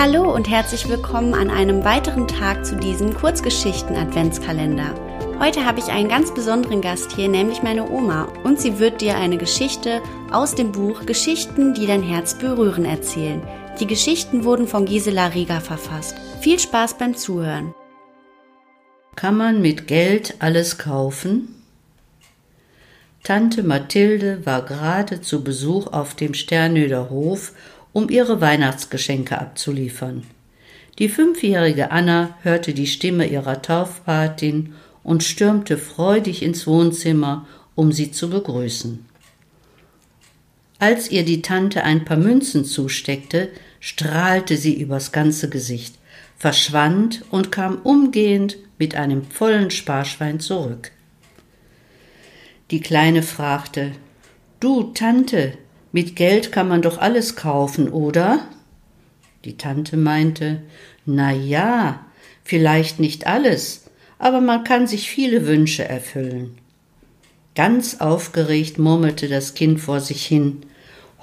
Hallo und herzlich willkommen an einem weiteren Tag zu diesem Kurzgeschichten-Adventskalender. Heute habe ich einen ganz besonderen Gast hier, nämlich meine Oma, und sie wird dir eine Geschichte aus dem Buch Geschichten, die dein Herz berühren erzählen. Die Geschichten wurden von Gisela Rieger verfasst. Viel Spaß beim Zuhören. Kann man mit Geld alles kaufen? Tante Mathilde war gerade zu Besuch auf dem Sternöder Hof um ihre Weihnachtsgeschenke abzuliefern. Die fünfjährige Anna hörte die Stimme ihrer Taufpatin und stürmte freudig ins Wohnzimmer, um sie zu begrüßen. Als ihr die Tante ein paar Münzen zusteckte, strahlte sie übers ganze Gesicht, verschwand und kam umgehend mit einem vollen Sparschwein zurück. Die Kleine fragte Du, Tante, mit Geld kann man doch alles kaufen, oder? Die Tante meinte, na ja, vielleicht nicht alles, aber man kann sich viele Wünsche erfüllen. Ganz aufgeregt murmelte das Kind vor sich hin,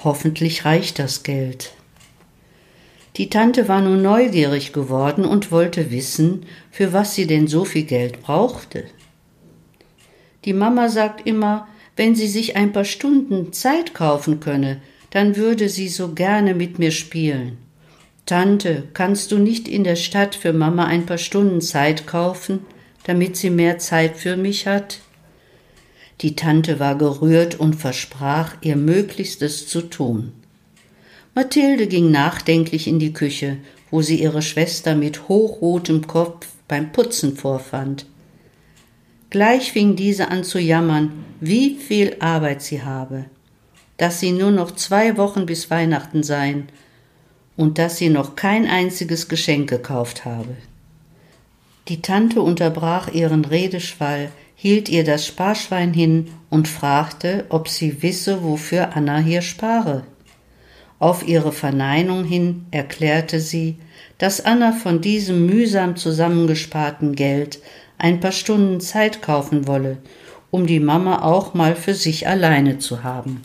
hoffentlich reicht das Geld. Die Tante war nun neugierig geworden und wollte wissen, für was sie denn so viel Geld brauchte. Die Mama sagt immer, wenn sie sich ein paar Stunden Zeit kaufen könne, dann würde sie so gerne mit mir spielen. Tante, kannst du nicht in der Stadt für Mama ein paar Stunden Zeit kaufen, damit sie mehr Zeit für mich hat? Die Tante war gerührt und versprach, ihr Möglichstes zu tun. Mathilde ging nachdenklich in die Küche, wo sie ihre Schwester mit hochrotem Kopf beim Putzen vorfand. Gleich fing diese an zu jammern, wie viel Arbeit sie habe, dass sie nur noch zwei Wochen bis Weihnachten seien und dass sie noch kein einziges Geschenk gekauft habe. Die Tante unterbrach ihren Redeschwall, hielt ihr das Sparschwein hin und fragte, ob sie wisse, wofür Anna hier spare. Auf ihre Verneinung hin erklärte sie, dass Anna von diesem mühsam zusammengesparten Geld ein paar Stunden Zeit kaufen wolle, um die Mama auch mal für sich alleine zu haben.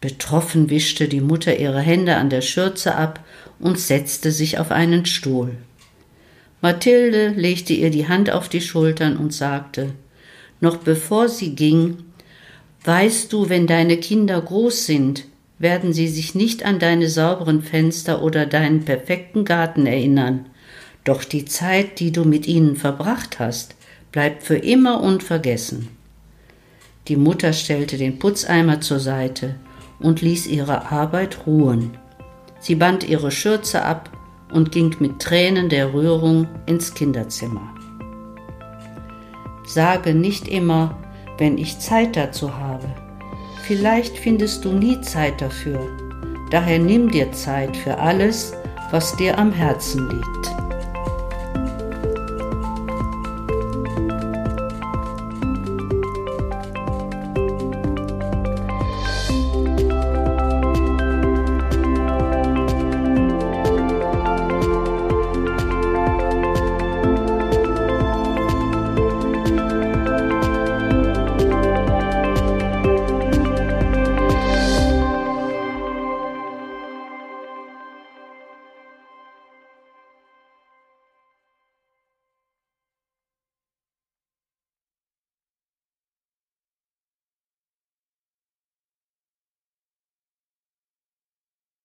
Betroffen wischte die Mutter ihre Hände an der Schürze ab und setzte sich auf einen Stuhl. Mathilde legte ihr die Hand auf die Schultern und sagte, noch bevor sie ging, Weißt du, wenn deine Kinder groß sind, werden sie sich nicht an deine sauberen Fenster oder deinen perfekten Garten erinnern, doch die Zeit, die du mit ihnen verbracht hast, bleibt für immer unvergessen. Die Mutter stellte den Putzeimer zur Seite und ließ ihre Arbeit ruhen. Sie band ihre Schürze ab und ging mit Tränen der Rührung ins Kinderzimmer. Sage nicht immer, wenn ich Zeit dazu habe. Vielleicht findest du nie Zeit dafür. Daher nimm dir Zeit für alles, was dir am Herzen liegt.